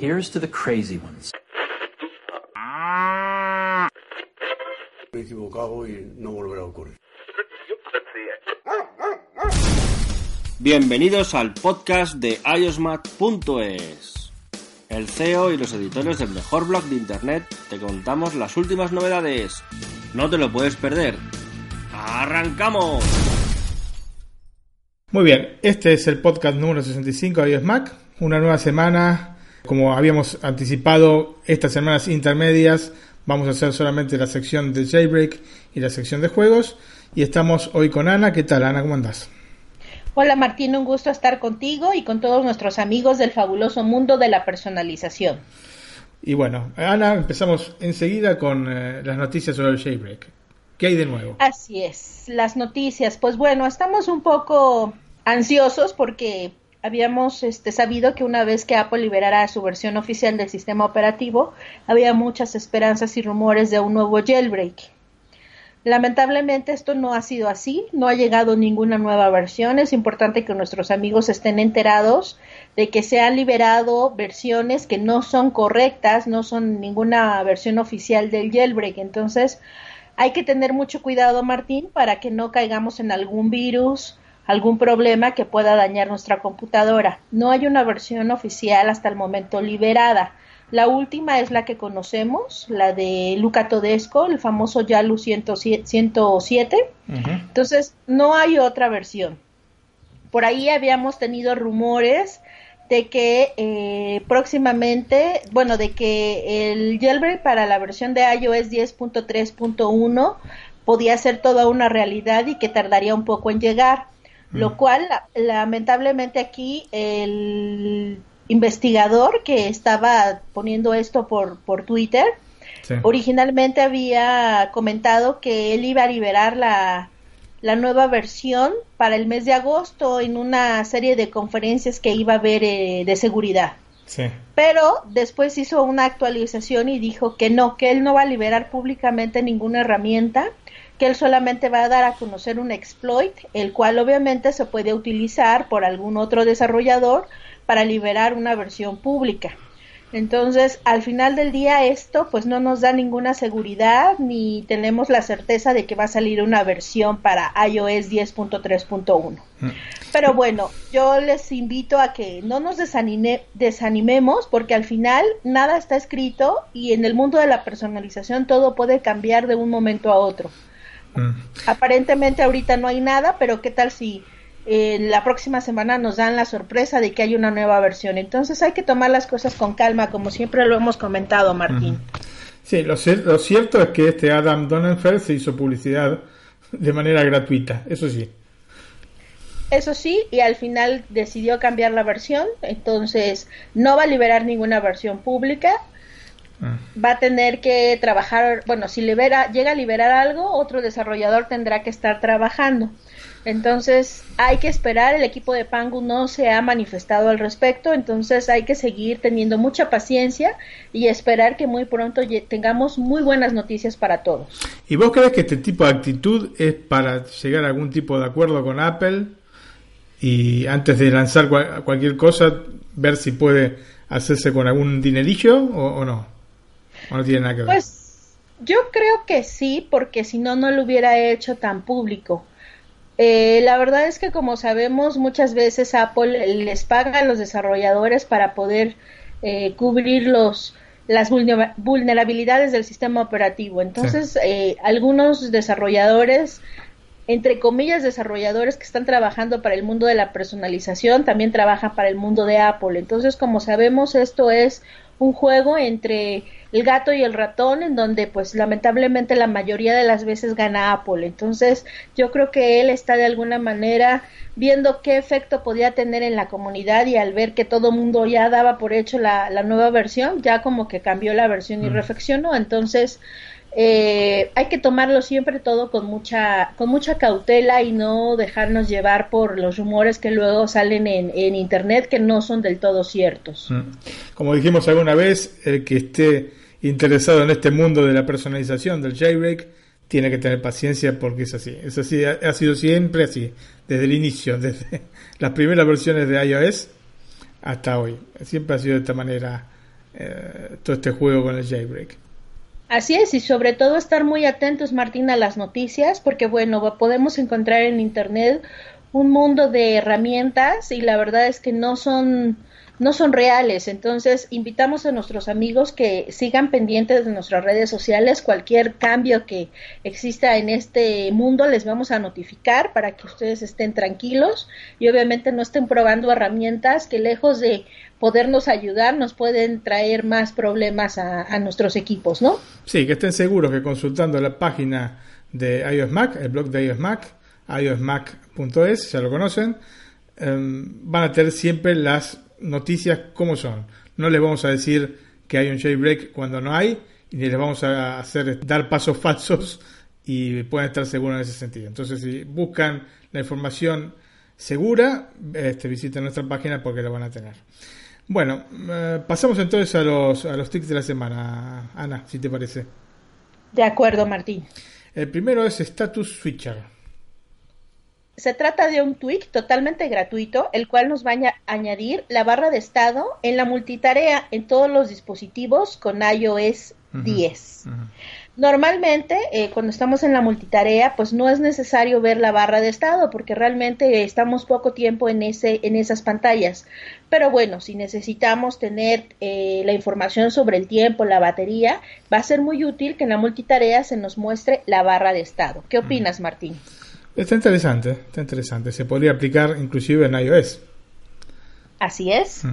Here's to the crazy ones. Me he equivocado y no volverá a ocurrir. Bienvenidos al podcast de iosmat.es. El CEO y los editores del mejor blog de internet te contamos las últimas novedades. No te lo puedes perder. ¡Arrancamos! Muy bien, este es el podcast número 65 de iOS Mac. Una nueva semana. Como habíamos anticipado, estas semanas intermedias vamos a hacer solamente la sección de Jailbreak y la sección de juegos. Y estamos hoy con Ana. ¿Qué tal, Ana? ¿Cómo andás? Hola Martín, un gusto estar contigo y con todos nuestros amigos del fabuloso mundo de la personalización. Y bueno, Ana, empezamos enseguida con eh, las noticias sobre el Jailbreak. ¿Qué hay de nuevo? Así es, las noticias. Pues bueno, estamos un poco ansiosos porque habíamos este, sabido que una vez que Apple liberara su versión oficial del sistema operativo, había muchas esperanzas y rumores de un nuevo jailbreak. Lamentablemente esto no ha sido así, no ha llegado ninguna nueva versión. Es importante que nuestros amigos estén enterados de que se han liberado versiones que no son correctas, no son ninguna versión oficial del jailbreak. Entonces hay que tener mucho cuidado, Martín, para que no caigamos en algún virus, algún problema que pueda dañar nuestra computadora. No hay una versión oficial hasta el momento liberada. La última es la que conocemos, la de Luca Todesco, el famoso Yalu 107. Entonces, no hay otra versión. Por ahí habíamos tenido rumores de que eh, próximamente, bueno, de que el jailbreak para la versión de iOS 10.3.1 podía ser toda una realidad y que tardaría un poco en llegar. Lo cual, lamentablemente aquí, el investigador que estaba poniendo esto por, por Twitter, sí. originalmente había comentado que él iba a liberar la, la, nueva versión para el mes de agosto en una serie de conferencias que iba a haber eh, de seguridad. Sí. Pero después hizo una actualización y dijo que no, que él no va a liberar públicamente ninguna herramienta, que él solamente va a dar a conocer un exploit, el cual obviamente se puede utilizar por algún otro desarrollador para liberar una versión pública. Entonces, al final del día esto pues no nos da ninguna seguridad ni tenemos la certeza de que va a salir una versión para iOS 10.3.1. Mm. Pero bueno, yo les invito a que no nos desanime, desanimemos porque al final nada está escrito y en el mundo de la personalización todo puede cambiar de un momento a otro. Mm. Aparentemente ahorita no hay nada, pero ¿qué tal si eh, la próxima semana nos dan la sorpresa de que hay una nueva versión. Entonces hay que tomar las cosas con calma, como siempre lo hemos comentado, Martín. Sí, lo, lo, cierto es que este Adam Donenfeld se hizo publicidad de manera gratuita, eso sí. Eso sí, y al final decidió cambiar la versión, entonces no va a liberar ninguna versión pública. Uh. Va a tener que trabajar, bueno, si libera, llega a liberar algo, otro desarrollador tendrá que estar trabajando. Entonces hay que esperar, el equipo de Pangu no se ha manifestado al respecto, entonces hay que seguir teniendo mucha paciencia y esperar que muy pronto tengamos muy buenas noticias para todos. ¿Y vos crees que este tipo de actitud es para llegar a algún tipo de acuerdo con Apple y antes de lanzar cual, cualquier cosa ver si puede hacerse con algún dinerillo o, o no? ¿O no tiene nada que ver? Pues yo creo que sí, porque si no, no lo hubiera hecho tan público. Eh, la verdad es que como sabemos muchas veces Apple les paga a los desarrolladores para poder eh, cubrir los las vulnerabilidades del sistema operativo. Entonces, sí. eh, algunos desarrolladores entre comillas, desarrolladores que están trabajando para el mundo de la personalización, también trabajan para el mundo de Apple. Entonces, como sabemos, esto es un juego entre el gato y el ratón en donde pues lamentablemente la mayoría de las veces gana Apple. Entonces yo creo que él está de alguna manera viendo qué efecto podía tener en la comunidad y al ver que todo mundo ya daba por hecho la, la nueva versión, ya como que cambió la versión y reflexionó. Entonces eh, hay que tomarlo siempre todo con mucha, con mucha cautela y no dejarnos llevar por los rumores que luego salen en, en internet que no son del todo ciertos. Mm. Como dijimos alguna vez, el que esté interesado en este mundo de la personalización del jailbreak tiene que tener paciencia porque es así. Es así, ha, sido siempre así, desde el inicio, desde las primeras versiones de iOS hasta hoy. Siempre ha sido de esta manera eh, todo este juego con el jailbreak. Así es, y sobre todo estar muy atentos, Martín, a las noticias, porque bueno, podemos encontrar en Internet un mundo de herramientas y la verdad es que no son no son reales. Entonces, invitamos a nuestros amigos que sigan pendientes de nuestras redes sociales. Cualquier cambio que exista en este mundo les vamos a notificar para que ustedes estén tranquilos y obviamente no estén probando herramientas que lejos de podernos ayudar, nos pueden traer más problemas a, nuestros equipos, ¿no? Sí, que estén seguros que consultando la página de iOS Mac, el blog de iOS Mac, iosmac.es, ya lo conocen, em, van a tener siempre las noticias como son. No les vamos a decir que hay un jailbreak cuando no hay, ni les vamos a hacer dar pasos falsos y pueden estar seguros en ese sentido. Entonces, si buscan la información segura, este, visiten nuestra página porque la van a tener. Bueno, eh, pasamos entonces a los, a los tics de la semana, Ana, si te parece. De acuerdo, Martín. El primero es Status Switcher. Se trata de un tweak totalmente gratuito, el cual nos va a añadir la barra de estado en la multitarea en todos los dispositivos con iOS 10. Normalmente, eh, cuando estamos en la multitarea, pues no es necesario ver la barra de estado porque realmente estamos poco tiempo en, ese, en esas pantallas. Pero bueno, si necesitamos tener eh, la información sobre el tiempo, la batería, va a ser muy útil que en la multitarea se nos muestre la barra de estado. ¿Qué opinas, Martín? Está interesante, está interesante. Se podría aplicar inclusive en iOS. Así es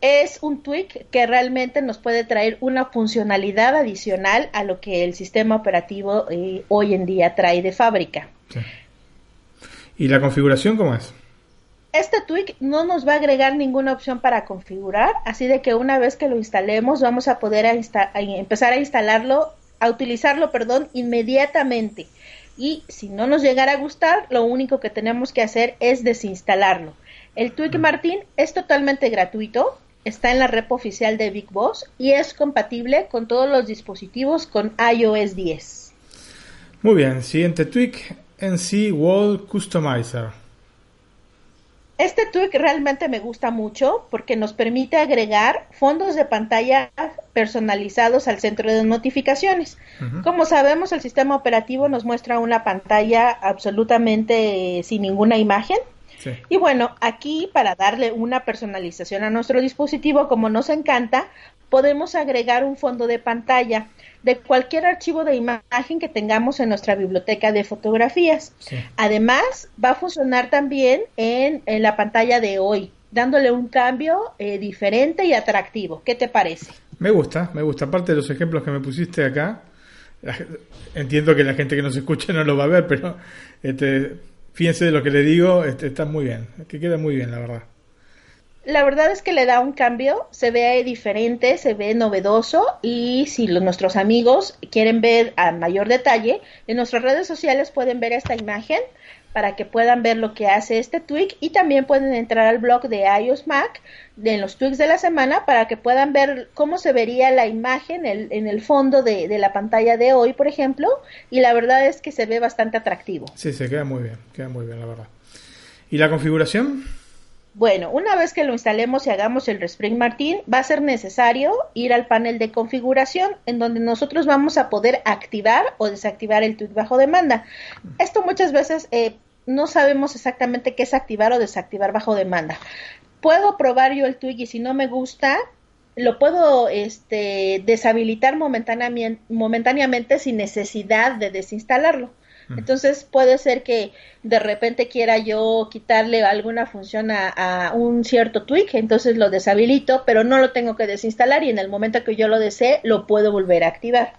es un tweak que realmente nos puede traer una funcionalidad adicional a lo que el sistema operativo eh, hoy en día trae de fábrica. ¿Y la configuración cómo es? Este tweak no nos va a agregar ninguna opción para configurar, así de que una vez que lo instalemos vamos a poder empezar a instalarlo, a utilizarlo, perdón, inmediatamente. Y si no nos llegara a gustar, lo único que tenemos que hacer es desinstalarlo. El tweak Martín es totalmente gratuito, está en la rep oficial de Big Boss y es compatible con todos los dispositivos con iOS 10. Muy bien, siguiente tweak, NC Wall Customizer. Este tweak realmente me gusta mucho porque nos permite agregar fondos de pantalla personalizados al centro de notificaciones. Como sabemos, el sistema operativo nos muestra una pantalla absolutamente sin ninguna imagen y bueno, aquí para darle una personalización a nuestro dispositivo, como nos encanta, podemos agregar un fondo de pantalla de cualquier archivo de imagen que tengamos en nuestra biblioteca de fotografías. Además, va a funcionar también en, la pantalla de hoy, dándole un cambio eh, diferente y atractivo. ¿Qué te parece? Me gusta, me gusta. Aparte de los ejemplos que me pusiste acá, entiendo que la gente que nos escucha no lo va a ver, pero este, fíjense de lo que le digo, este, está muy bien, que queda muy bien, la verdad. La verdad es que le da un cambio, se ve diferente, se ve novedoso y si nuestros amigos quieren ver a mayor detalle, en nuestras redes sociales pueden ver esta imagen para que puedan ver lo que hace este tweak y también pueden entrar al blog de iOS Mac de los tweaks de la semana para que puedan ver cómo se vería la imagen en el fondo de, la pantalla de hoy, por ejemplo, y la verdad es que se ve bastante atractivo. Sí, se queda muy bien, queda muy bien, la verdad. ¿Y la configuración? Bueno, una vez que lo instalemos y hagamos el Respring Martin, va a ser necesario ir al panel de configuración, en donde nosotros vamos a poder activar o desactivar el tweak bajo demanda. Esto muchas veces eh, no sabemos exactamente qué es activar o desactivar bajo demanda. Puedo probar yo el tweak y si no me gusta, lo puedo este, deshabilitar momentáneamente, momentáneamente sin necesidad de desinstalarlo. Entonces puede ser que de repente quiera yo quitarle alguna función a, a, un cierto tweak, entonces lo deshabilito, pero no lo tengo que desinstalar y en el momento que yo lo desee lo puedo volver a activar.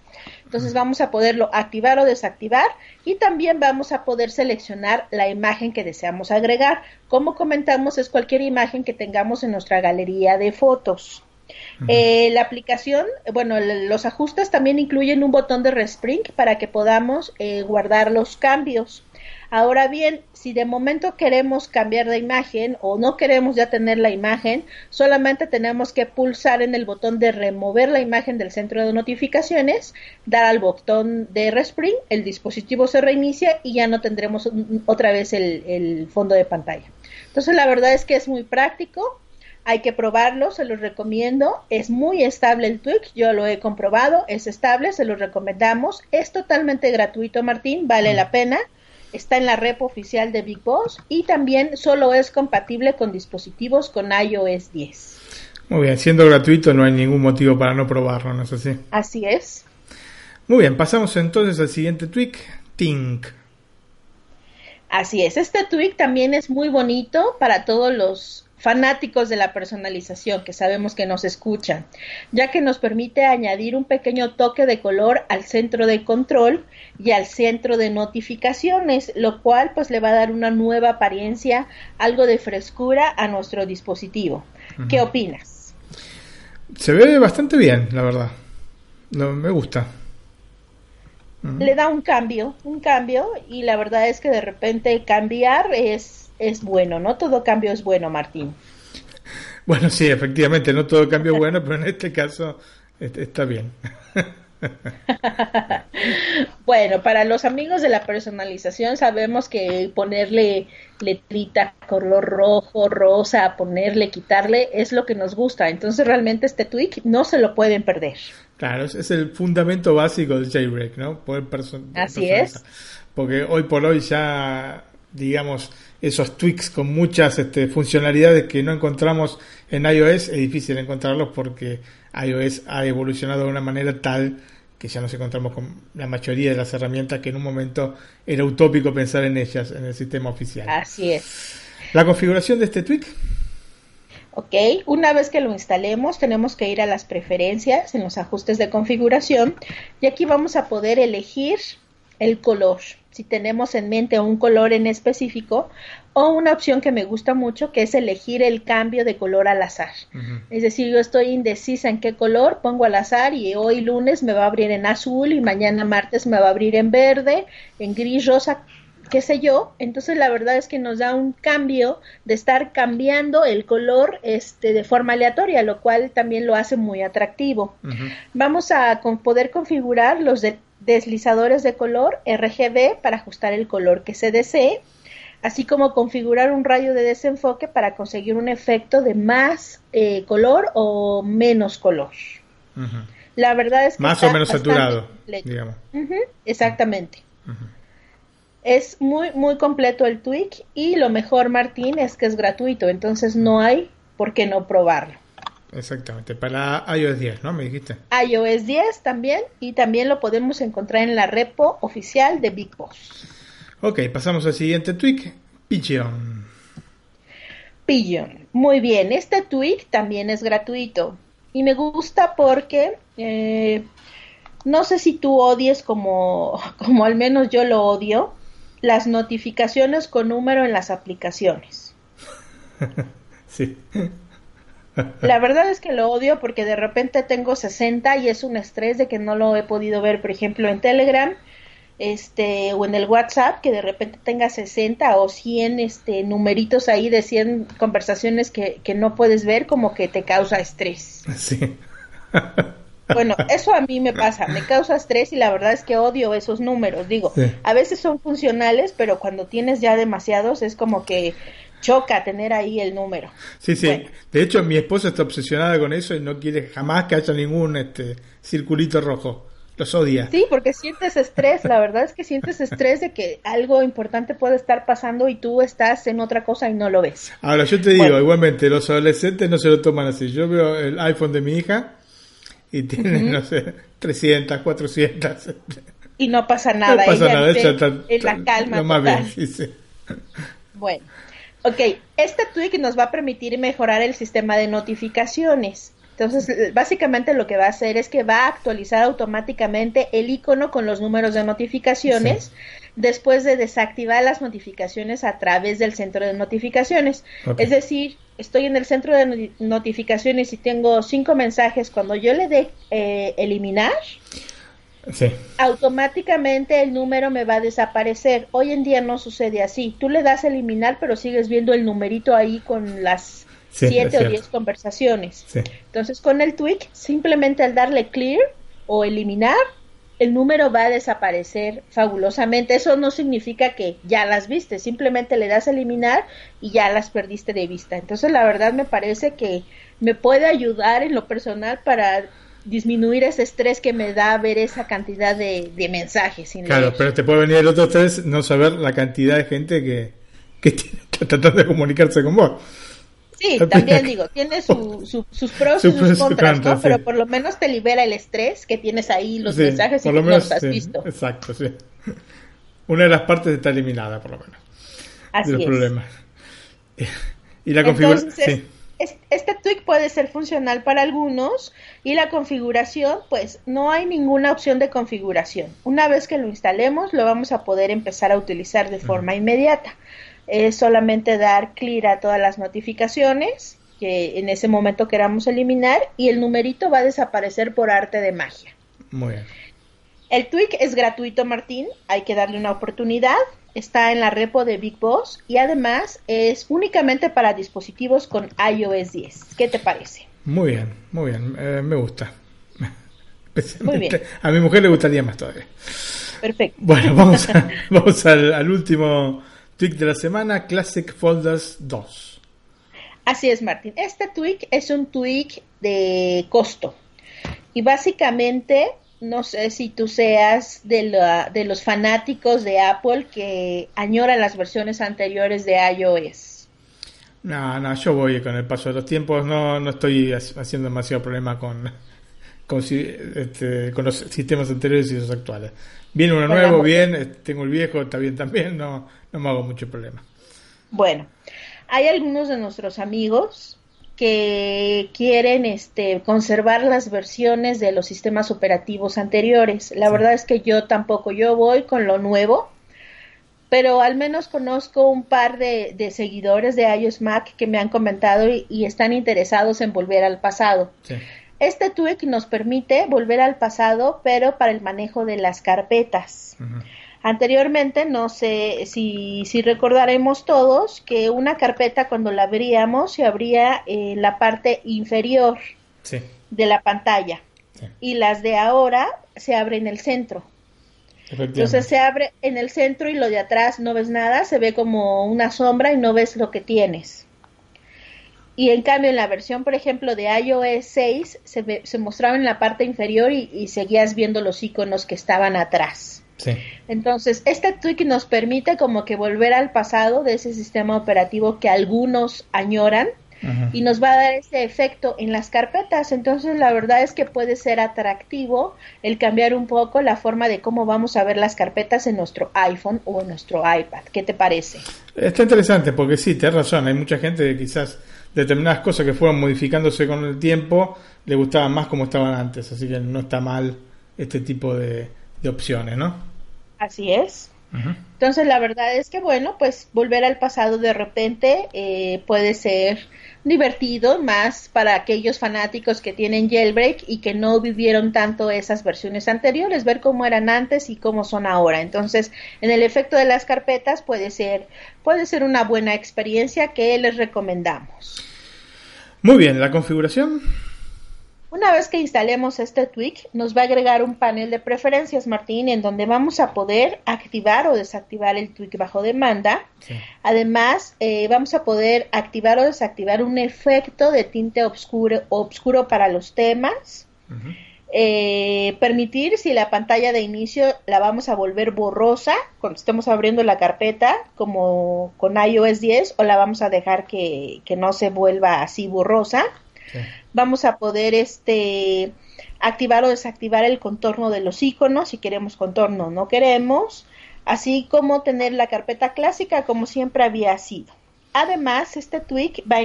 Entonces vamos a poderlo activar o desactivar y también vamos a poder seleccionar la imagen que deseamos agregar. Como comentamos, es cualquier imagen que tengamos en nuestra galería de fotos. Eh, la aplicación, bueno, los ajustes también incluyen un botón de respring para que podamos eh, guardar los cambios. Ahora bien, si de momento queremos cambiar de imagen o no queremos ya tener la imagen, solamente tenemos que pulsar en el botón de remover la imagen del centro de notificaciones, dar al botón de respring, el dispositivo se reinicia y ya no tendremos otra vez el, el fondo de pantalla. Entonces la verdad es que es muy práctico, hay que probarlo, se los recomiendo. Es muy estable el Twig, yo lo he comprobado, es estable, se los recomendamos. Es totalmente gratuito, Martín, vale la pena. Está en la rep oficial de Big Boss y también solo es compatible con dispositivos con iOS 10. Muy bien, siendo gratuito no hay ningún motivo para no probarlo, ¿no es así? Así es. Muy bien, pasamos entonces al siguiente tweak, Tink. Así es, este tweak también es muy bonito para todos los fanáticos de la personalización que sabemos que nos escuchan, ya que nos permite añadir un pequeño toque de color al centro de control y al centro de notificaciones, lo cual pues le va a dar una nueva apariencia, algo de frescura a nuestro dispositivo. ¿Qué opinas? Se ve bastante bien, la verdad. No, me gusta. Le da un cambio, un cambio, y la verdad es que de repente cambiar es es bueno, no todo cambio es bueno, Martín. Bueno, sí, efectivamente, no todo cambio es bueno, pero en este caso está bien. bueno, para los amigos de la personalización sabemos que ponerle letrita color rojo, rosa, ponerle, quitarle es lo que nos gusta. Entonces realmente este tweak no se lo pueden perder. Claro, es el fundamento básico del jailbreak, ¿no? Poder Así es. Porque hoy por hoy ya, digamos, esos tweaks con muchas este, funcionalidades que no encontramos en iOS, es difícil encontrarlos porque iOS ha evolucionado de una manera tal que ya nos encontramos con la mayoría de las herramientas que en un momento era utópico pensar en ellas en el sistema oficial. Así es. La configuración de este tweak. Ok, una vez que lo instalemos tenemos que ir a las preferencias en los ajustes de configuración y aquí vamos a poder elegir el color si tenemos en mente un color en específico o una opción que me gusta mucho que es elegir el cambio de color al azar. Es decir, yo estoy indecisa en qué color, pongo al azar y hoy lunes me va a abrir en azul y mañana martes me va a abrir en verde, en gris, rosa, qué sé yo. Entonces la verdad es que nos da un cambio de estar cambiando el color este de forma aleatoria, lo cual también lo hace muy atractivo. Vamos a poder configurar los de deslizadores de color RGB para ajustar el color que se desee, así como configurar un rayo de desenfoque para conseguir un efecto de más eh, color o menos color. La verdad es que más o menos saturado, digamos. exactamente. Es muy muy completo el tweak y lo mejor Martín es que es gratuito, entonces no hay por qué no probarlo. Exactamente, para iOS 10, ¿no? Me dijiste. iOS 10 también, y también lo podemos encontrar en la repo oficial de Big Boss. Ok, pasamos al siguiente tweak, Pigeon. Pigeon, muy bien, este tweak también es gratuito y me gusta porque eh, no sé si tú odies como, como al menos yo lo odio, las notificaciones con número en las aplicaciones. sí. La verdad es que lo odio porque de repente tengo 60 y es un estrés de que no lo he podido ver, por ejemplo, en Telegram este o en el WhatsApp que de repente tenga 60 o 100 este numeritos ahí de 100 conversaciones que, que no puedes ver como que te causa estrés. Sí. Bueno, eso a mí me pasa, me causa estrés y la verdad es que odio esos números. Digo, a veces son funcionales, pero cuando tienes ya demasiados es como que choca tener ahí el número. Sí, sí. De hecho, mi esposa está obsesionada con eso y no quiere jamás que haya ningún este circulito rojo. Los odia. Sí, porque sientes estrés. La verdad es que sientes estrés de que algo importante puede estar pasando y tú estás en otra cosa y no lo ves. Ahora, yo te digo, igualmente, los adolescentes no se lo toman así. Yo veo el iPhone de mi hija y tiene, no sé, 300, 400. y no pasa nada. No pasa Ella nada, está- en la calma lo más total. bien, sí, sí. Bueno, ok, este tweak nos va a permitir mejorar el sistema de notificaciones. Entonces, básicamente lo que va a hacer es que va a actualizar automáticamente el icono con los números de notificaciones después de desactivar las notificaciones a través del centro de notificaciones. Es decir, estoy en el centro de noti- notificaciones y tengo cinco mensajes. Cuando yo le dé eh, eliminar, Sí, automáticamente el número me va a desaparecer. Hoy en día no sucede así. Tú le das a eliminar, pero sigues viendo el numerito ahí con las Sí, siete o diez conversaciones. sí. Entonces, con el tweak, simplemente al darle clear o eliminar, el número va a desaparecer fabulosamente. Eso no significa que ya las viste, simplemente le das a eliminar y ya las perdiste de vista. Entonces, la verdad me parece que me puede ayudar en lo personal para disminuir ese estrés que me da ver esa cantidad de, de mensajes. Sin Claro, leer. pero te puede venir el otro estrés no saber la cantidad de gente que, que tiene que tratar de comunicarse con vos. Sí, también digo, tiene su, su- sus pros y sus contras. Pero por lo menos te libera el estrés que tienes ahí, los Sí, mensajes y por que lo no menos, los has sí, visto. Exacto, sí. Una de las partes está eliminada, por lo menos, Así de los es. problemas. Y la configuración. Este tweak puede ser funcional para algunos y la configuración, pues no hay ninguna opción de configuración. Una vez que lo instalemos, lo vamos a poder empezar a utilizar de forma inmediata. Es solamente dar clear a todas las notificaciones que en ese momento queramos eliminar y el numerito va a desaparecer por arte de magia. Muy bien. El tweak es gratuito, Martín. Hay que darle una oportunidad. Está en la repo de Big Boss y además es únicamente para dispositivos con iOS 10. ¿Qué te parece? Muy bien, muy bien. eh, me gusta. Muy bien. A mi mujer le gustaría más todavía. Perfecto. Bueno, vamos, a- vamos al, al último tweak de la semana: Classic Folders 2. Así es, Martín. Este tweak es un tweak de costo. Y básicamente, no sé si tú seas de, la- de los fanáticos de Apple que añoran las versiones anteriores de iOS. No, no, yo voy con el paso de los tiempos. No, no estoy ha- haciendo demasiado problema con, este, con los sistemas anteriores y los actuales. Viene uno nuevo, bien. eh, Tengo el viejo, está bien también. No, no me hago mucho problema. Bueno, hay algunos de nuestros amigos que quieren este, conservar las versiones de los sistemas operativos anteriores. La verdad es que yo tampoco, yo voy con lo nuevo, pero al menos conozco un par de, de seguidores de iOS Mac que me han comentado y, y están interesados en volver al pasado. Sí. Este tweak nos permite volver al pasado, pero para el manejo de las carpetas. Anteriormente, no sé si, si recordaremos todos que una carpeta cuando la abríamos se abría en la parte inferior Sí. de la pantalla Sí. y las de ahora se abren en el centro. Entonces se abre en el centro y lo de atrás no ves nada, se ve como una sombra y no ves lo que tienes. Y en cambio en la versión, por ejemplo, de iOS 6 se, ve- se mostraba en la parte inferior y, y seguías viendo los iconos que estaban atrás. Sí. Entonces, este tweak nos permite como que volver al pasado de ese sistema operativo que algunos añoran y nos va a dar ese efecto en las carpetas. Entonces, la verdad es que puede ser atractivo el cambiar un poco la forma de cómo vamos a ver las carpetas en nuestro iPhone o en nuestro iPad. ¿Qué te parece? Está interesante porque sí, tienes razón. Hay mucha gente que quizás determinadas cosas que fueron modificándose con el tiempo le gustaban más como estaban antes. Así que no está mal este tipo de, de opciones, ¿no? Así es. Entonces, la verdad es que, bueno, pues volver al pasado de repente eh, puede ser divertido, más para aquellos fanáticos que tienen jailbreak y que no vivieron tanto esas versiones anteriores, ver cómo eran antes y cómo son ahora. Entonces, en el efecto de las carpetas puede ser, puede ser una buena experiencia que les recomendamos. Muy bien, la configuración. Una vez que instalemos este tweak, nos va a agregar un panel de preferencias, Martín, en donde vamos a poder activar o desactivar el tweak bajo demanda. Sí. Además, eh, vamos a poder activar o desactivar un efecto de tinte obscuro para los temas. Eh, permitir si la pantalla de inicio la vamos a volver borrosa cuando estemos abriendo la carpeta, como con iOS 10, o la vamos a dejar que, que no se vuelva así borrosa. Vamos a poder este activar o desactivar el contorno de los iconos, si queremos contorno o no queremos, así como tener la carpeta clásica como siempre había sido. Además, este tweak va a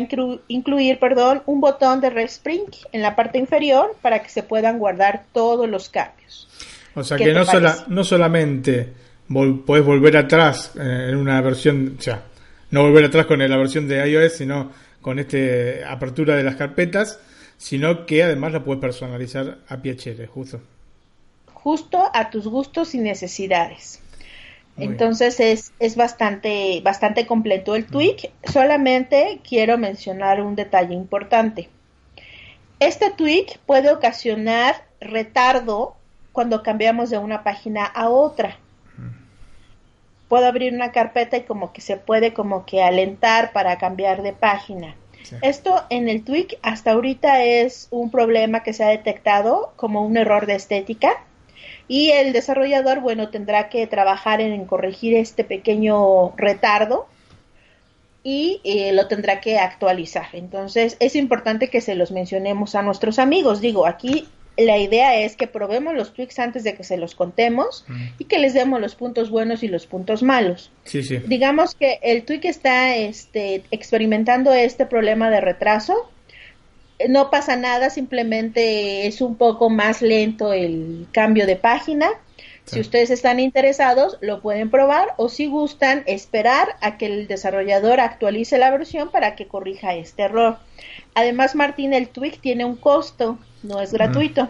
incluir perdón, un botón de respring en la parte inferior para que se puedan guardar todos los cambios. O sea que no, no solamente puedes volver atrás eh, en una versión, o sea, no volver atrás con la versión de iOS, sino con esta apertura de las carpetas, sino que además la puedes personalizar a piacere, justo. Justo a tus gustos y necesidades. Entonces es, es bastante, bastante completo el tweak. Solamente quiero mencionar un detalle importante. Este tweak puede ocasionar retardo cuando cambiamos de una página a otra. Puedo abrir una carpeta y como que se puede como que alentar para cambiar de página. Esto en el tweak hasta ahorita es un problema que se ha detectado como un error de estética y el desarrollador, bueno, tendrá que trabajar en corregir este pequeño retardo y eh, lo tendrá que actualizar. Entonces, es importante que se los mencionemos a nuestros amigos. Digo, aquí la idea es que probemos los tweaks antes de que se los contemos y que les demos los puntos buenos y los puntos malos. Sí, sí. Digamos que el tweak está este, experimentando este problema de retraso no pasa nada, simplemente es un poco más lento el cambio de página. Si ustedes están interesados, lo pueden probar o si gustan, esperar a que el desarrollador actualice la versión para que corrija este error. Además, Martín, el tweak tiene un costo, no es gratuito.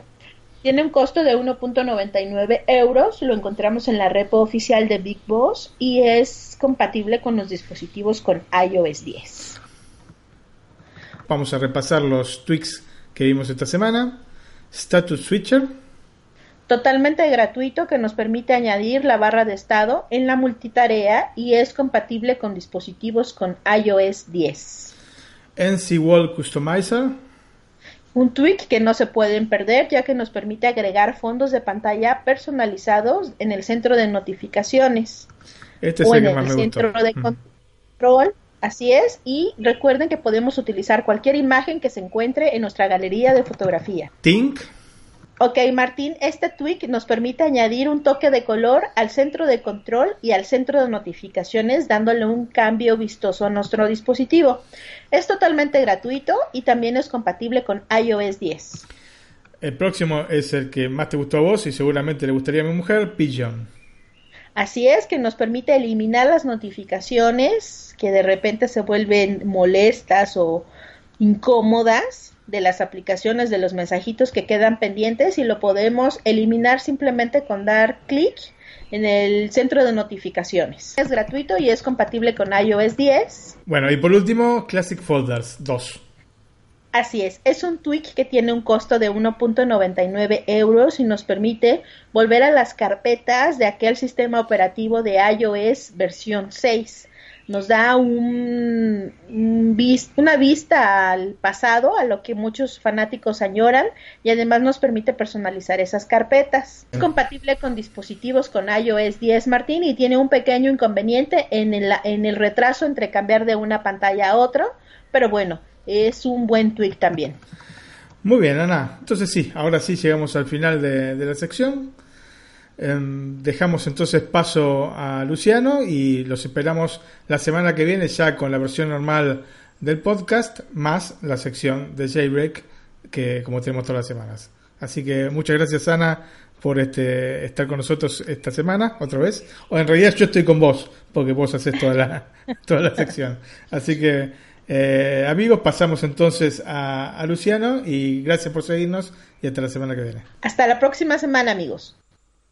Tiene un costo de 1.99 euros, lo encontramos en la repo oficial de Big Boss y es compatible con los dispositivos con iOS 10. Vamos a repasar los tweaks que vimos esta semana. Status Switcher. Totalmente gratuito que nos permite añadir la barra de estado en la multitarea y es compatible con dispositivos con iOS 10. NC Wall Customizer. Un tweak que no se pueden perder ya que nos permite agregar fondos de pantalla personalizados en el centro de notificaciones. Este es el, que más me centro de control Así es, y recuerden que podemos utilizar cualquier imagen que se encuentre en nuestra galería de fotografía. Tink. Ok, Martín, este tweak nos permite añadir un toque de color al centro de control y al centro de notificaciones, dándole un cambio vistoso a nuestro dispositivo. Es totalmente gratuito y también es compatible con iOS 10. El próximo es el que más te gustó a vos y seguramente le gustaría a mi mujer, Pigeon. Así es, que nos permite eliminar las notificaciones que de repente se vuelven molestas o incómodas de las aplicaciones de los mensajitos que quedan pendientes y lo podemos eliminar simplemente con dar clic en el centro de notificaciones. Es gratuito y es compatible con iOS 10. Bueno, y por último, Classic Folders 2. Así es, es un tweak que tiene un costo de 1.99 euros y nos permite volver a las carpetas de aquel sistema operativo de iOS versión 6. Nos da un, una vista al pasado, a lo que muchos fanáticos añoran, y además nos permite personalizar esas carpetas. Es compatible con dispositivos con iOS 10, Martín, y tiene un pequeño inconveniente en el, en el retraso entre cambiar de una pantalla a otra, pero bueno, es un buen tweak también. Muy bien, Ana. Entonces sí, ahora sí llegamos al final de, la sección. Em, dejamos entonces paso a Luciano y los esperamos la semana que viene ya con la versión normal del podcast más la sección de Jaybreak que como tenemos todas las semanas. Así que muchas gracias Ana por este estar con nosotros esta semana otra vez. O en realidad yo estoy con vos porque vos haces toda la toda la sección. Así que eh, amigos, pasamos entonces a, Luciano y gracias por seguirnos y hasta la semana que viene. Hasta la próxima semana, amigos.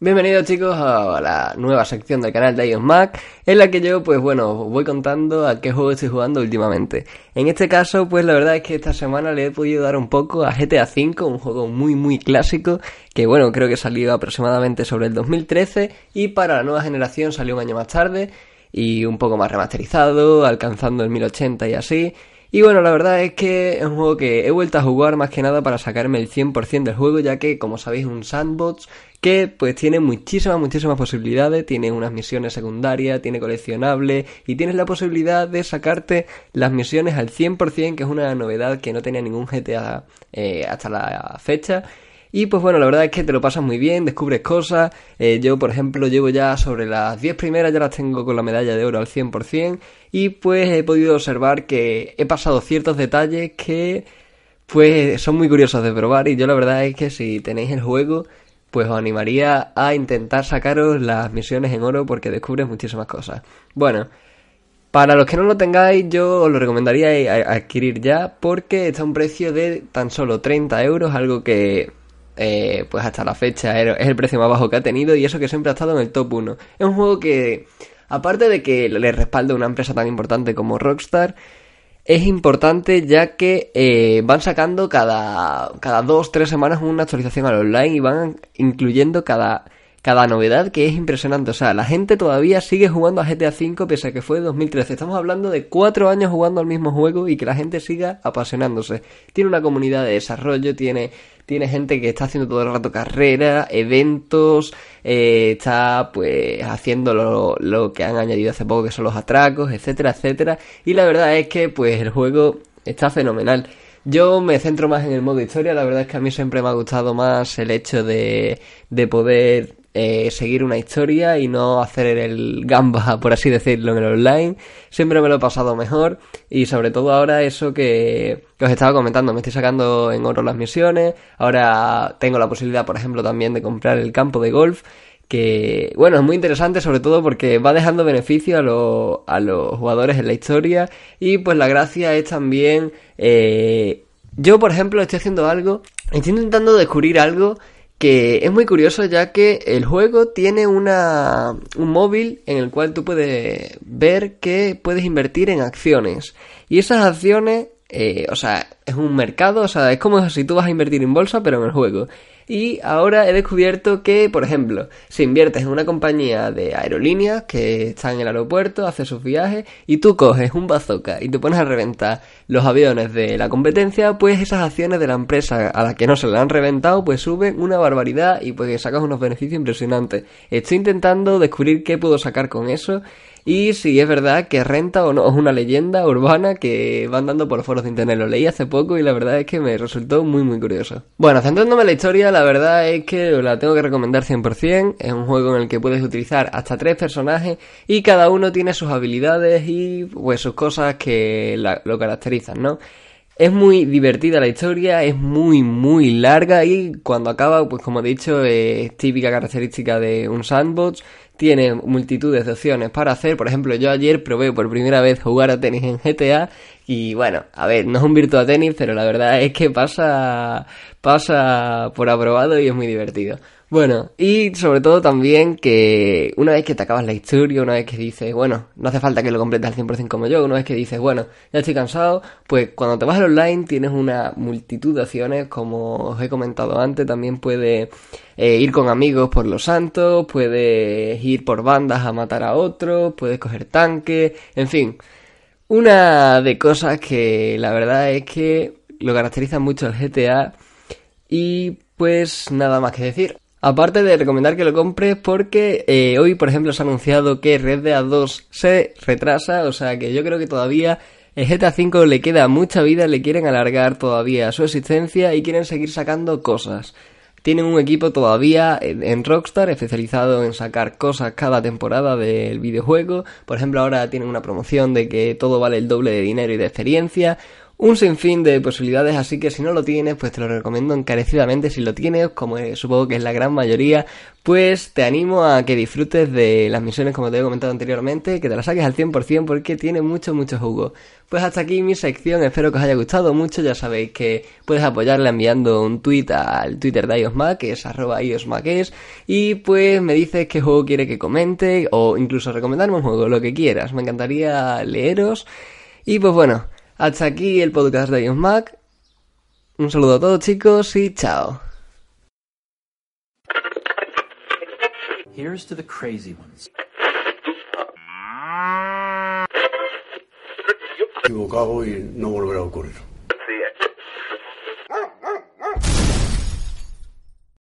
Bienvenidos chicos a la nueva sección del canal de iOS Mac, en la que yo pues bueno, voy contando a qué juego estoy jugando últimamente. En este caso pues la verdad es que esta semana le he podido dar un poco a GTA V, un juego muy muy clásico, que bueno, creo que salió aproximadamente sobre el 2013 y para la nueva generación salió un año más tarde y un poco más remasterizado, alcanzando el 1080 y así. Y bueno, la verdad es que es un juego que he vuelto a jugar más que nada para sacarme el 100% del juego, ya que, como sabéis, es un sandbox que pues tiene muchísimas, muchísimas posibilidades, tiene unas misiones secundarias, tiene coleccionables y tienes la posibilidad de sacarte las misiones al 100%, que es una novedad que no tenía ningún GTA eh, hasta la fecha y pues bueno, la verdad es que te lo pasas muy bien, descubres cosas. Eh, yo, por ejemplo, llevo ya sobre las 10 primeras, ya las tengo con la medalla de oro al 100%. Y pues he podido observar que he pasado ciertos detalles que pues son muy curiosos de probar. Y yo la verdad es que si tenéis el juego, pues os animaría a intentar sacaros las misiones en oro porque descubres muchísimas cosas. Bueno. Para los que no lo tengáis, yo os lo recomendaría adquirir ya porque está a un precio de tan solo 30 euros, algo que eh, pues hasta la fecha es el precio más bajo que ha tenido y eso que siempre ha estado en el top 1. Es un juego que, aparte de que le respalde una empresa tan importante como Rockstar, es importante ya que eh, van sacando cada, cada dos, tres semanas una actualización al online y van incluyendo cada cada novedad que es impresionante. O sea, la gente todavía sigue jugando a GTA V pese a que fue 2013. Estamos hablando de cuatro años jugando al mismo juego y que la gente siga apasionándose. Tiene una comunidad de desarrollo, tiene, tiene gente que está haciendo todo el rato carrera, eventos, eh, está pues haciendo lo, lo que han añadido hace poco que son los atracos, etcétera, etcétera. Y la verdad es que pues el juego está fenomenal. Yo me centro más en el modo historia, la verdad es que a mí siempre me ha gustado más el hecho de, de poder eh, seguir una historia y no hacer el gamba, por así decirlo, en el online. Siempre me lo he pasado mejor y sobre todo ahora eso que, os estaba comentando, me estoy sacando en oro las misiones, ahora tengo la posibilidad, por ejemplo, también de comprar el campo de golf que, bueno, es muy interesante sobre todo porque va dejando beneficio a, a los jugadores en la historia. Y pues la gracia es también... Eh, yo, por ejemplo, estoy haciendo algo, estoy intentando descubrir algo que es muy curioso ya que el juego tiene una, un móvil en el cual tú puedes ver que puedes invertir en acciones. Y esas acciones, eh, o sea, es un mercado, o sea, es como si tú vas a invertir en bolsa, pero en el juego. Y ahora he descubierto que, por ejemplo, si inviertes en una compañía de aerolíneas que está en el aeropuerto, hace sus viajes, y tú coges un bazooka y te pones a reventar los aviones de la competencia, pues esas acciones de la empresa a la que no se le han reventado, pues suben una barbaridad y pues sacas unos beneficios impresionantes. Estoy intentando descubrir qué puedo sacar con eso y si es verdad que renta o no, es una leyenda urbana que van dando por foros de internet. Lo leí hace poco y la verdad es que me resultó muy muy curioso. Bueno, centrándome en la historia, la verdad es que la tengo que recomendar 100%. Es un juego en el que puedes utilizar hasta tres personajes y cada uno tiene sus habilidades y pues sus cosas que lo caracterizan, ¿no? Es muy divertida la historia, es muy, muy larga y cuando acaba, pues como he dicho, es típica característica de un sandbox tiene multitudes de opciones para hacer. Por ejemplo, yo ayer probé por primera vez jugar a tenis en GTA y bueno, a ver, no es un virtual tenis, pero la verdad es que pasa, pasa por aprobado y es muy divertido. Bueno, y sobre todo también que una vez que te acabas la historia, una vez que dices, bueno, no hace falta que lo completes al 100% como yo, una vez que dices, bueno, ya estoy cansado, pues cuando te vas al online tienes una multitud de opciones, como os he comentado antes, también puedes eh, ir con amigos por los santos, puedes ir por bandas a matar a otros, puedes coger tanques, en fin, una de cosas que la verdad es que lo caracteriza mucho el GTA y pues nada más que decir. Aparte de recomendar que lo compres porque eh, hoy, por ejemplo, se ha anunciado que Red Dead 2 se retrasa, o sea que yo creo que todavía el GTA V le queda mucha vida, le quieren alargar todavía su existencia y quieren seguir sacando cosas. Tienen un equipo todavía en Rockstar especializado en sacar cosas cada temporada del videojuego. Por ejemplo, ahora tienen una promoción de que todo vale el doble de dinero y de experiencia un sinfín de posibilidades, así que si no lo tienes, pues te lo recomiendo encarecidamente. Si lo tienes, como supongo que es la gran mayoría, pues te animo a que disfrutes de las misiones como te he comentado anteriormente, que te las saques al 100% porque tiene mucho, mucho jugo. Pues hasta aquí mi sección, espero que os haya gustado mucho, ya sabéis que puedes apoyarla enviando un tweet al Twitter de iOSMac, que es arroba iOSMac y pues me dices qué juego quiere que comente, o incluso recomendarme un juego, lo que quieras, me encantaría leeros. Y pues bueno, hasta aquí el podcast de Mac. Un saludo a todos chicos y chao. Here's to the crazy ones. equivocado y no volverá a ocurrir.